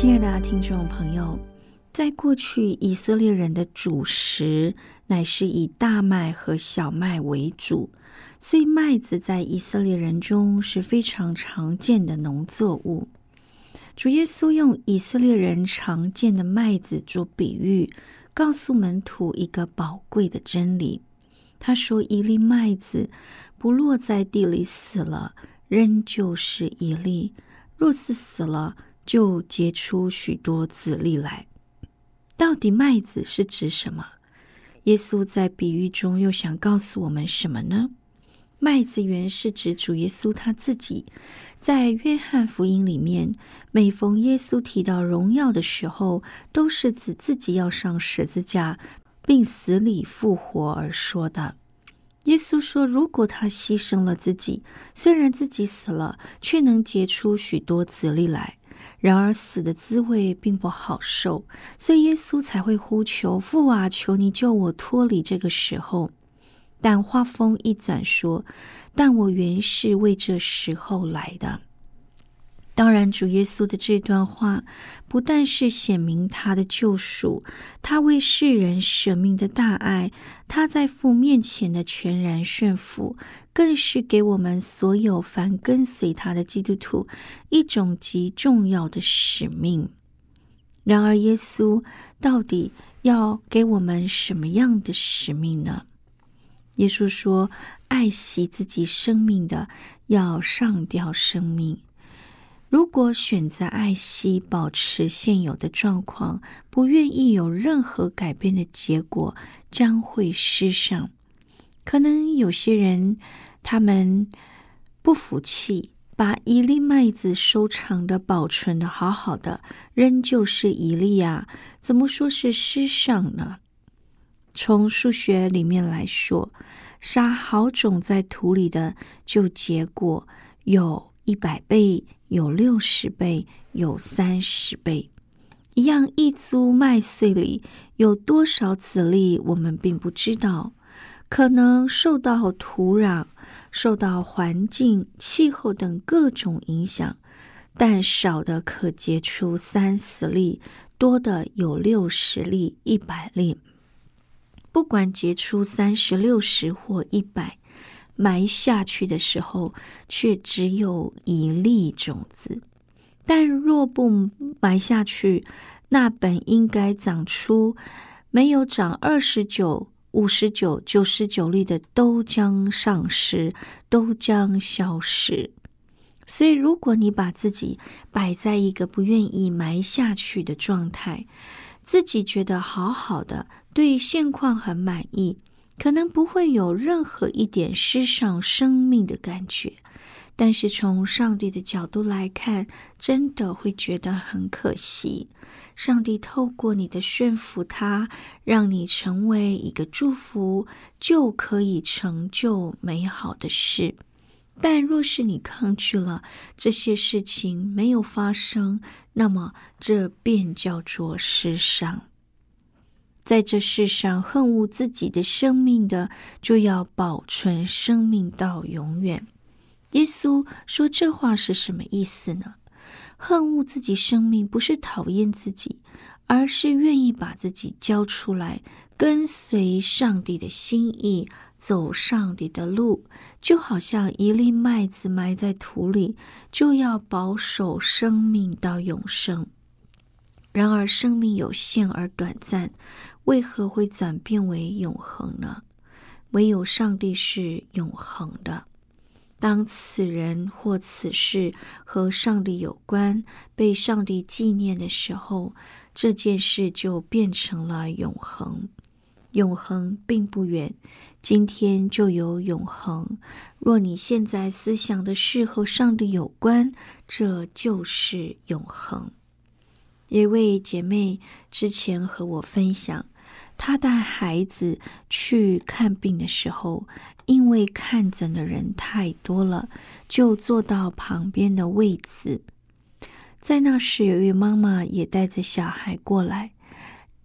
亲爱的听众朋友，在过去，以色列人的主食乃是以大麦和小麦为主，所以麦子在以色列人中是非常常见的农作物。主耶稣用以色列人常见的麦子做比喻，告诉门徒一个宝贵的真理。他说：“一粒麦子不落在地里死了，仍旧是一粒；若是死了，”就结出许多籽粒来。到底麦子是指什么？耶稣在比喻中又想告诉我们什么呢？麦子原是指主耶稣他自己。在约翰福音里面，每逢耶稣提到荣耀的时候，都是指自己要上十字架，并死里复活而说的。耶稣说：“如果他牺牲了自己，虽然自己死了，却能结出许多籽粒来。”然而死的滋味并不好受，所以耶稣才会呼求父啊，求你救我脱离这个时候。但话锋一转说：“但我原是为这时候来的。”当然，主耶稣的这段话不但是显明他的救赎，他为世人舍命的大爱，他在父面前的全然顺服，更是给我们所有凡跟随他的基督徒一种极重要的使命。然而，耶稣到底要给我们什么样的使命呢？耶稣说：“爱惜自己生命的，要上吊生命。”如果选择爱惜、保持现有的状况，不愿意有任何改变的结果，将会失上。可能有些人，他们不服气，把一粒麦子收藏的、保存的好好的，仍旧是一粒啊？怎么说是失上呢？从数学里面来说，撒好种在土里的，就结果有一百倍。有六十倍，有三十倍，一样一株麦穗里有多少籽粒，我们并不知道。可能受到土壤、受到环境、气候等各种影响，但少的可结出三十粒，多的有六十粒、一百粒。不管结出三十六十或一百。埋下去的时候，却只有一粒种子；但若不埋下去，那本应该长出没有长二十九、五十九、九十九粒的，都将丧失，都将消失。所以，如果你把自己摆在一个不愿意埋下去的状态，自己觉得好好的，对现况很满意。可能不会有任何一点失上生命的感觉，但是从上帝的角度来看，真的会觉得很可惜。上帝透过你的驯服他，让你成为一个祝福，就可以成就美好的事。但若是你抗拒了这些事情没有发生，那么这便叫做失上。在这世上恨恶自己的生命的，就要保存生命到永远。耶稣说这话是什么意思呢？恨恶自己生命，不是讨厌自己，而是愿意把自己交出来，跟随上帝的心意，走上帝的路，就好像一粒麦子埋在土里，就要保守生命到永生。然而，生命有限而短暂，为何会转变为永恒呢？唯有上帝是永恒的。当此人或此事和上帝有关，被上帝纪念的时候，这件事就变成了永恒。永恒并不远，今天就有永恒。若你现在思想的事和上帝有关，这就是永恒。一位姐妹之前和我分享，她带孩子去看病的时候，因为看诊的人太多了，就坐到旁边的位子。在那时，有一位妈妈也带着小孩过来。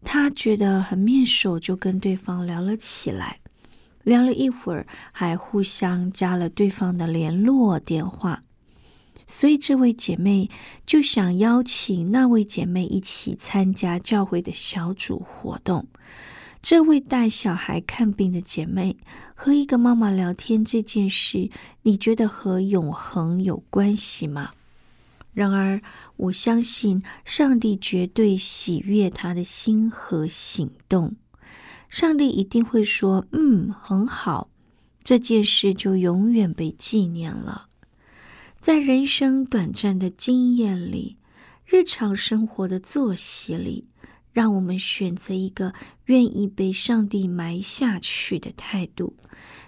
她觉得很面熟，就跟对方聊了起来。聊了一会儿，还互相加了对方的联络电话。所以这位姐妹就想邀请那位姐妹一起参加教会的小组活动。这位带小孩看病的姐妹和一个妈妈聊天这件事，你觉得和永恒有关系吗？然而，我相信上帝绝对喜悦他的心和行动。上帝一定会说：“嗯，很好。”这件事就永远被纪念了。在人生短暂的经验里，日常生活的作息里，让我们选择一个愿意被上帝埋下去的态度，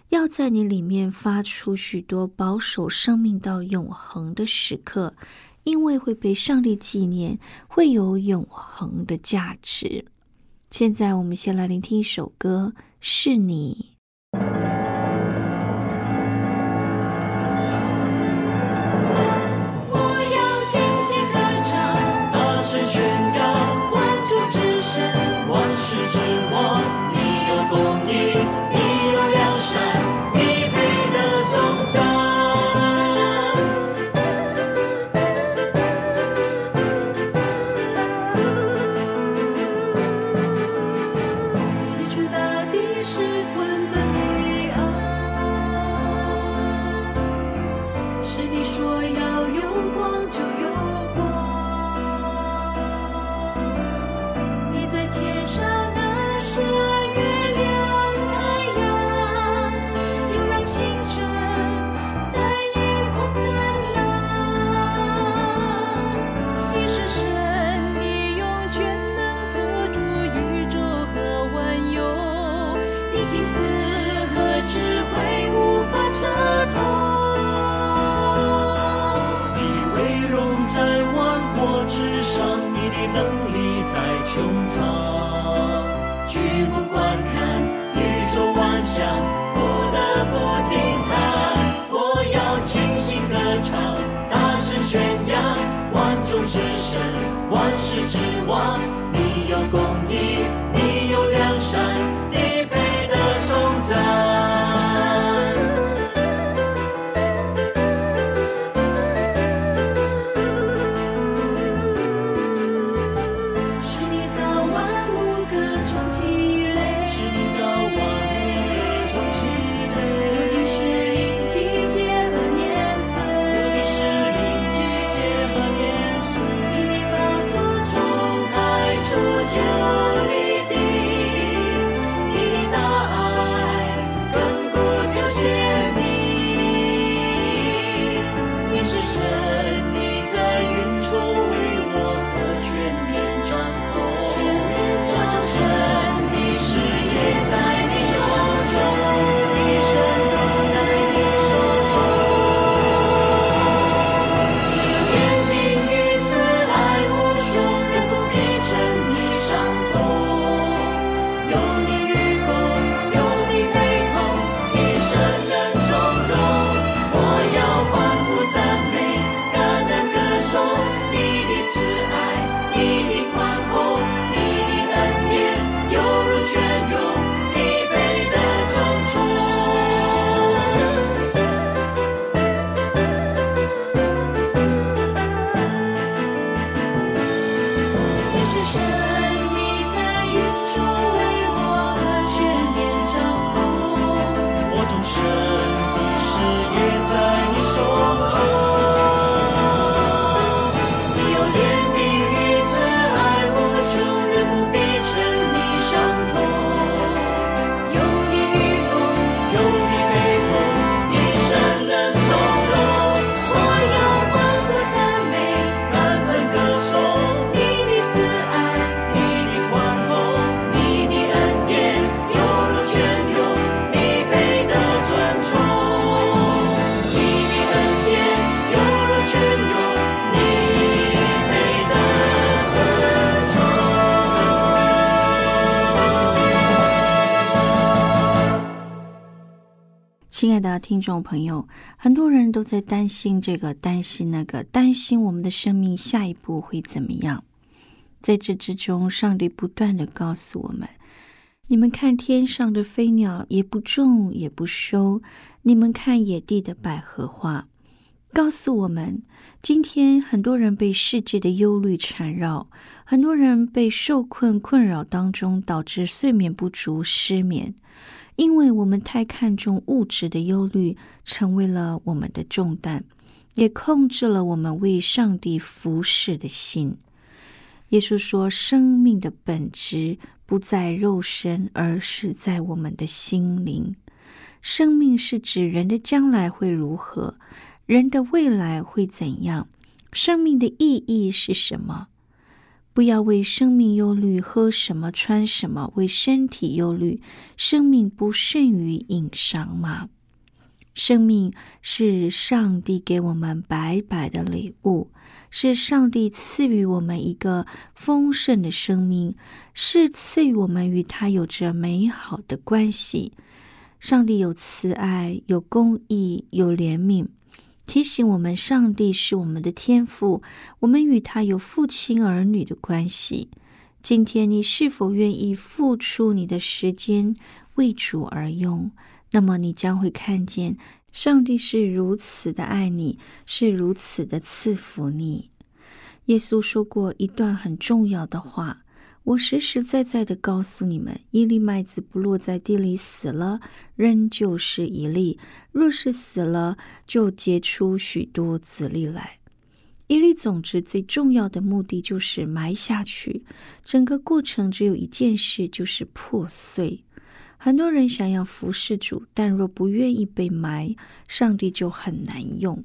要在你里面发出许多保守生命到永恒的时刻。因为会被上帝纪念，会有永恒的价值。现在，我们先来聆听一首歌，是你。听众朋友，很多人都在担心这个，担心那个，担心我们的生命下一步会怎么样。在这之中，上帝不断的告诉我们：你们看天上的飞鸟，也不种也不收；你们看野地的百合花。告诉我们，今天很多人被世界的忧虑缠绕，很多人被受困困扰当中，导致睡眠不足、失眠。因为我们太看重物质的忧虑，成为了我们的重担，也控制了我们为上帝服侍的心。耶稣说：“生命的本质不在肉身，而是在我们的心灵。生命是指人的将来会如何，人的未来会怎样？生命的意义是什么？”不要为生命忧虑，喝什么穿什么；为身体忧虑，生命不胜于饮裳吗？生命是上帝给我们白白的礼物，是上帝赐予我们一个丰盛的生命，是赐予我们与他有着美好的关系。上帝有慈爱，有公义，有怜悯。提醒我们，上帝是我们的天父，我们与他有父亲儿女的关系。今天，你是否愿意付出你的时间为主而用？那么，你将会看见上帝是如此的爱你，是如此的赐福你。耶稣说过一段很重要的话。我实实在在的告诉你们：一粒麦子不落在地里死了，仍旧是一粒；若是死了，就结出许多子粒来。一粒种子最重要的目的就是埋下去，整个过程只有一件事，就是破碎。很多人想要服侍主，但若不愿意被埋，上帝就很难用。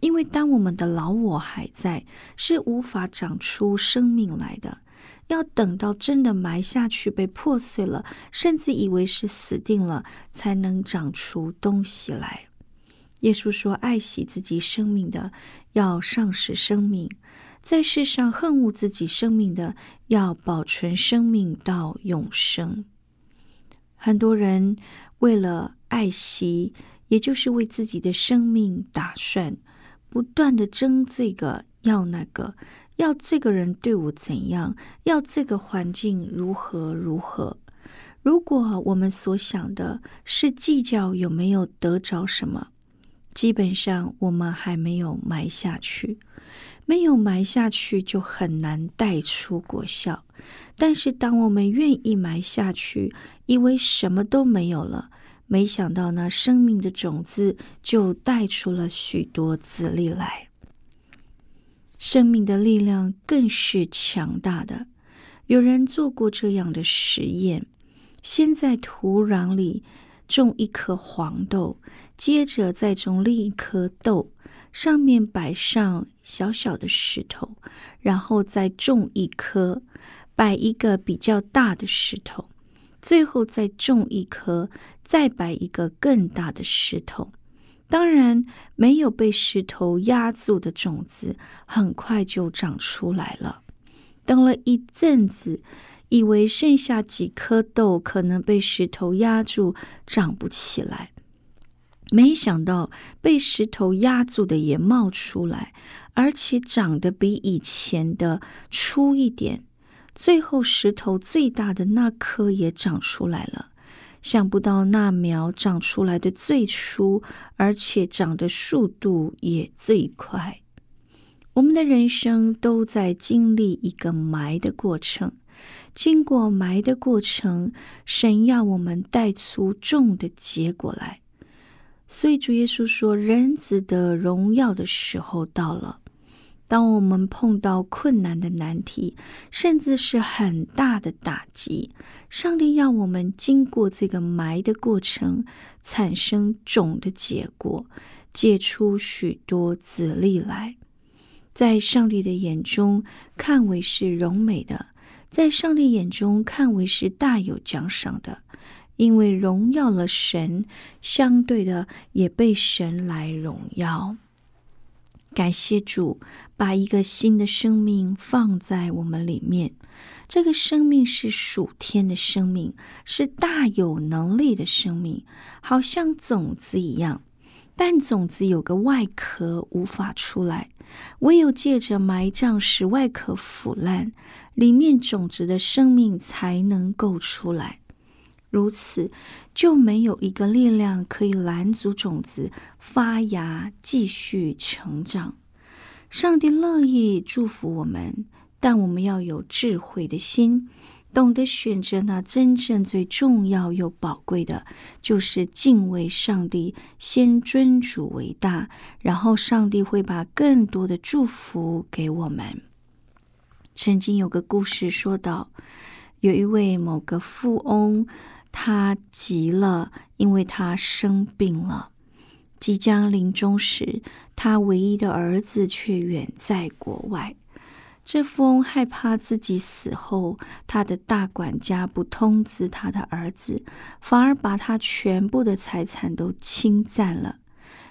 因为当我们的老我还在，是无法长出生命来的。要等到真的埋下去被破碎了，甚至以为是死定了，才能长出东西来。耶稣说：“爱惜自己生命的，要丧失生命；在世上恨恶自己生命的，要保存生命到永生。”很多人为了爱惜，也就是为自己的生命打算，不断的争这个要那个。要这个人对我怎样？要这个环境如何如何？如果我们所想的是计较有没有得着什么，基本上我们还没有埋下去，没有埋下去就很难带出果效。但是当我们愿意埋下去，以为什么都没有了，没想到那生命的种子就带出了许多籽粒来。生命的力量更是强大的。有人做过这样的实验：先在土壤里种一颗黄豆，接着再种另一颗豆，上面摆上小小的石头，然后再种一颗，摆一个比较大的石头，最后再种一颗，再摆一个更大的石头。当然，没有被石头压住的种子，很快就长出来了。等了一阵子，以为剩下几颗豆可能被石头压住，长不起来。没想到被石头压住的也冒出来，而且长得比以前的粗一点。最后，石头最大的那颗也长出来了。想不到那苗长出来的最初，而且长的速度也最快。我们的人生都在经历一个埋的过程，经过埋的过程，神要我们带出种的结果来。所以主耶稣说：“人子的荣耀的时候到了。”当我们碰到困难的难题，甚至是很大的打击，上帝要我们经过这个埋的过程，产生种的结果，结出许多子粒来。在上帝的眼中看为是荣美的，在上帝眼中看为是大有奖赏的，因为荣耀了神，相对的也被神来荣耀。感谢主，把一个新的生命放在我们里面。这个生命是属天的生命，是大有能力的生命，好像种子一样。但种子有个外壳无法出来，唯有借着埋葬使外壳腐烂，里面种子的生命才能够出来。如此，就没有一个力量可以拦阻种子发芽、继续成长。上帝乐意祝福我们，但我们要有智慧的心，懂得选择那真正最重要又宝贵的，就是敬畏上帝，先尊主为大，然后上帝会把更多的祝福给我们。曾经有个故事说到，有一位某个富翁。他急了，因为他生病了，即将临终时，他唯一的儿子却远在国外。这富翁害怕自己死后，他的大管家不通知他的儿子，反而把他全部的财产都侵占了，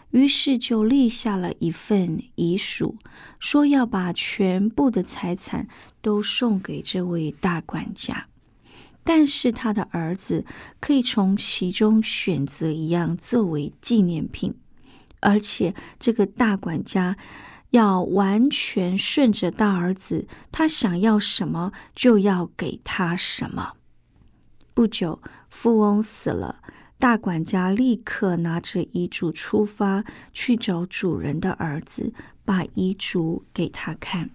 于是就立下了一份遗嘱，说要把全部的财产都送给这位大管家。但是他的儿子可以从其中选择一样作为纪念品，而且这个大管家要完全顺着大儿子，他想要什么就要给他什么。不久，富翁死了，大管家立刻拿着遗嘱出发去找主人的儿子，把遗嘱给他看。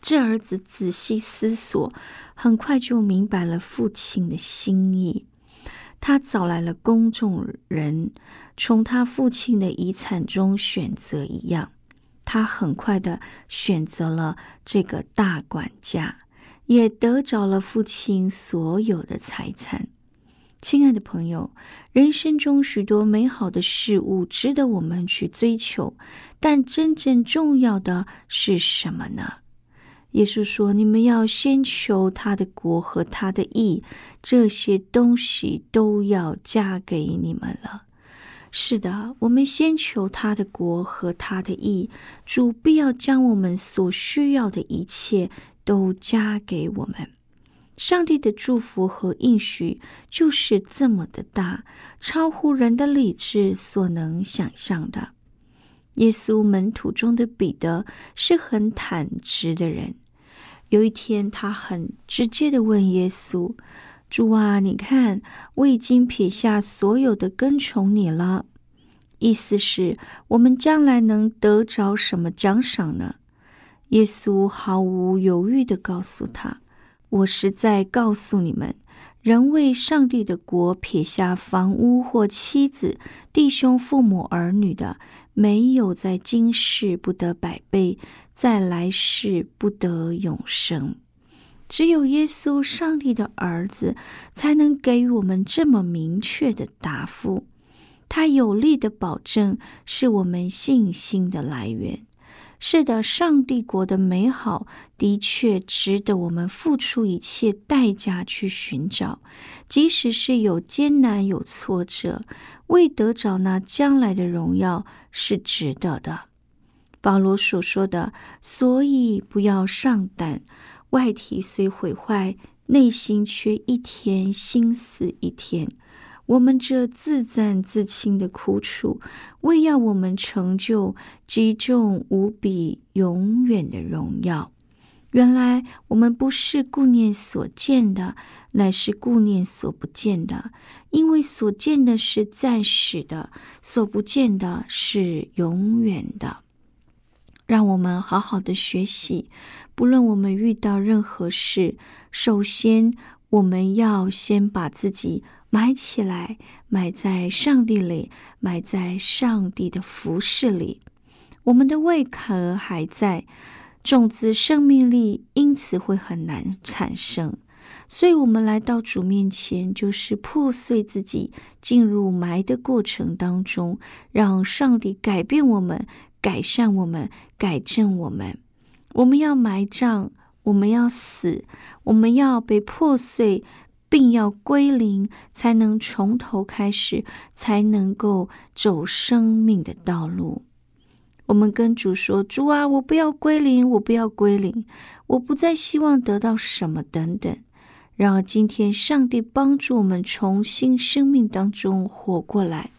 这儿子仔细思索，很快就明白了父亲的心意。他找来了公众人，从他父亲的遗产中选择一样。他很快的选择了这个大管家，也得着了父亲所有的财产。亲爱的朋友，人生中许多美好的事物值得我们去追求，但真正重要的是什么呢？耶稣说：“你们要先求他的国和他的义，这些东西都要加给你们了。”是的，我们先求他的国和他的义，主必要将我们所需要的一切都加给我们。上帝的祝福和应许就是这么的大，超乎人的理智所能想象的。耶稣门徒中的彼得是很坦直的人。有一天，他很直接的问耶稣：“主啊，你看，我已经撇下所有的跟从你了。意思是，我们将来能得着什么奖赏呢？”耶稣毫无犹豫的告诉他：“我实在告诉你们，人为上帝的国撇下房屋或妻子、弟兄、父母、儿女的，没有在今世不得百倍。”在来世不得永生，只有耶稣，上帝的儿子，才能给予我们这么明确的答复。他有力的保证，是我们信心的来源。是的，上帝国的美好的确值得我们付出一切代价去寻找，即使是有艰难、有挫折，为得着那将来的荣耀，是值得的。保罗所说的，所以不要上胆。外体虽毁坏，内心却一天心思一天。我们这自赞自轻的苦楚，为要我们成就极重无比、永远的荣耀。原来我们不是顾念所见的，乃是顾念所不见的。因为所见的是暂时的，所不见的是永远的。让我们好好的学习，不论我们遇到任何事，首先我们要先把自己埋起来，埋在上帝里，埋在上帝的服饰里。我们的胃壳还在，种子生命力因此会很难产生。所以，我们来到主面前，就是破碎自己，进入埋的过程当中，让上帝改变我们，改善我们，改正我们。我们要埋葬，我们要死，我们要被破碎，并要归零，才能从头开始，才能够走生命的道路。我们跟主说：“主啊，我不要归零，我不要归零，我不再希望得到什么，等等。”然而，今天上帝帮助我们重新生命当中活过来，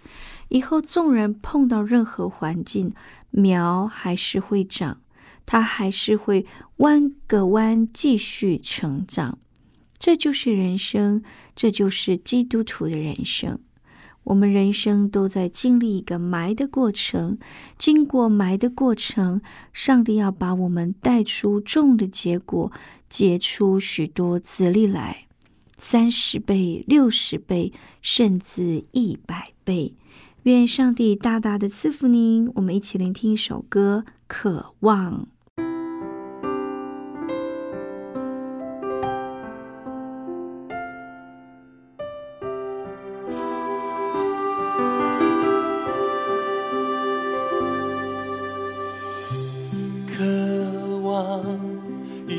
以后纵然碰到任何环境，苗还是会长，它还是会弯个弯，继续成长。这就是人生，这就是基督徒的人生。我们人生都在经历一个埋的过程，经过埋的过程，上帝要把我们带出种的结果，结出许多子粒来，三十倍、六十倍，甚至一百倍。愿上帝大大的赐福您。我们一起聆听一首歌，《渴望》。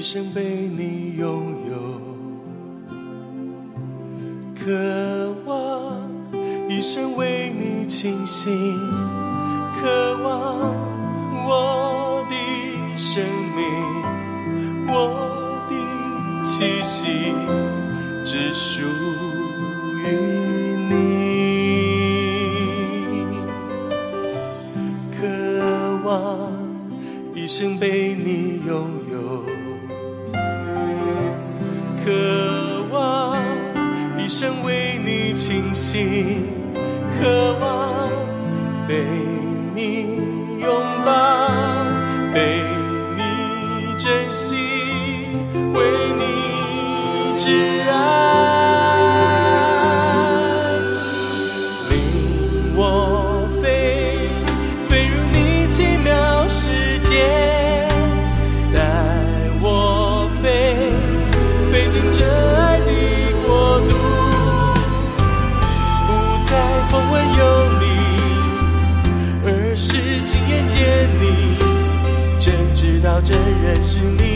生被你拥有，渴望一生为你倾心，渴望我的生命，我的气息只属于你，渴望一生被是你，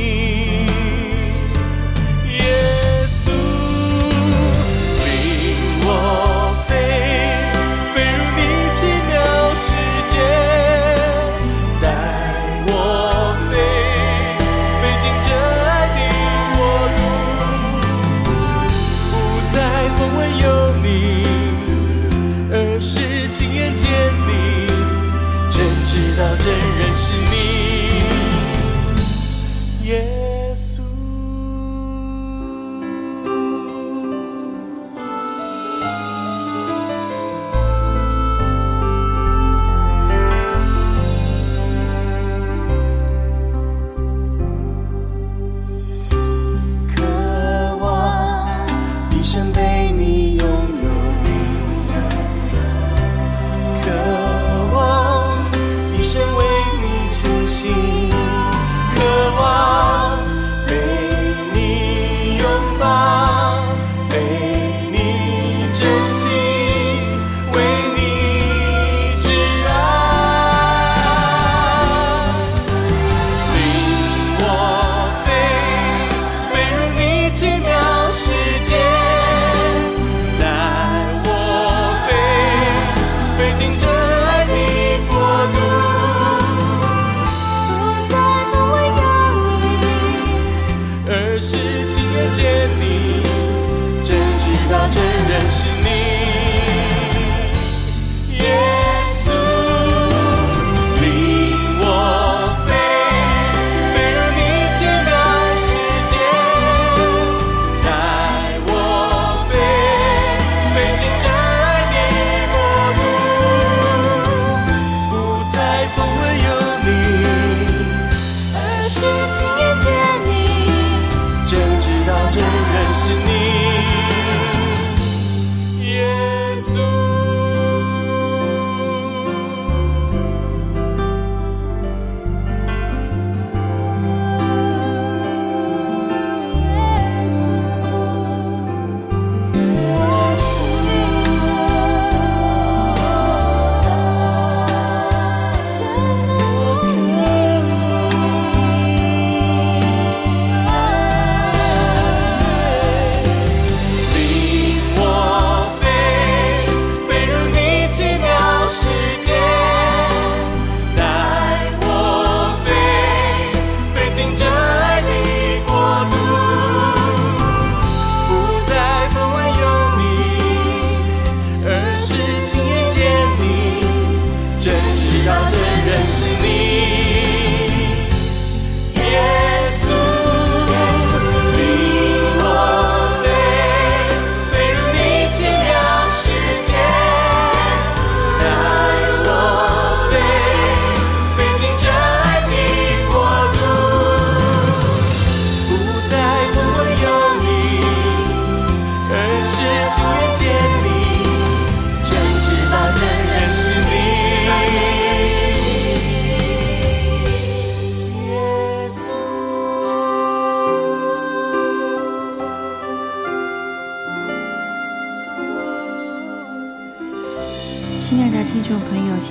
Imagining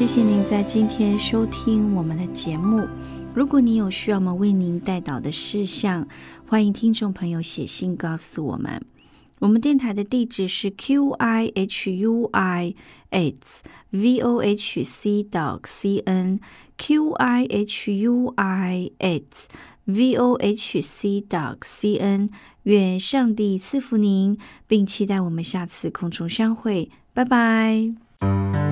谢谢您在今天收听我们的节目。如果你有需要我们为您带导的事项，欢迎听众朋友写信告诉我们。我们电台的地址是 q i h u i a t v o h c dot c n q i h u i a t v o h c dot c n。愿上帝赐福您，并期待我们下次空中相会。拜拜。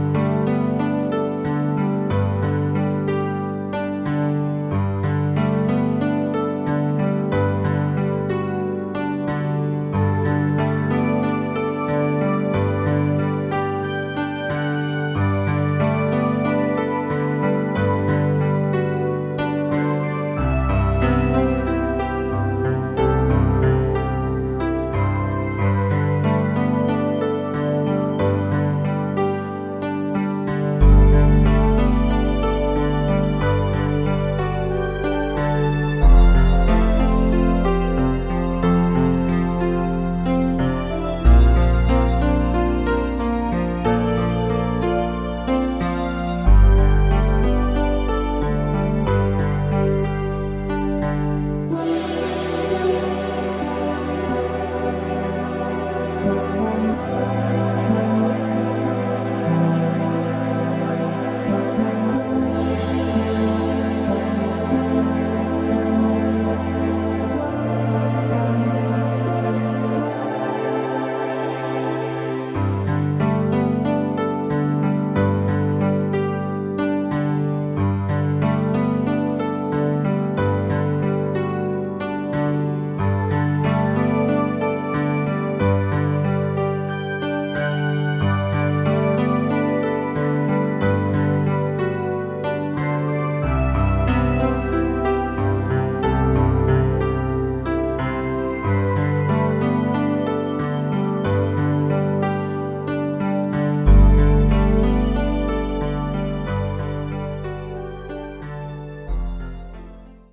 Amen.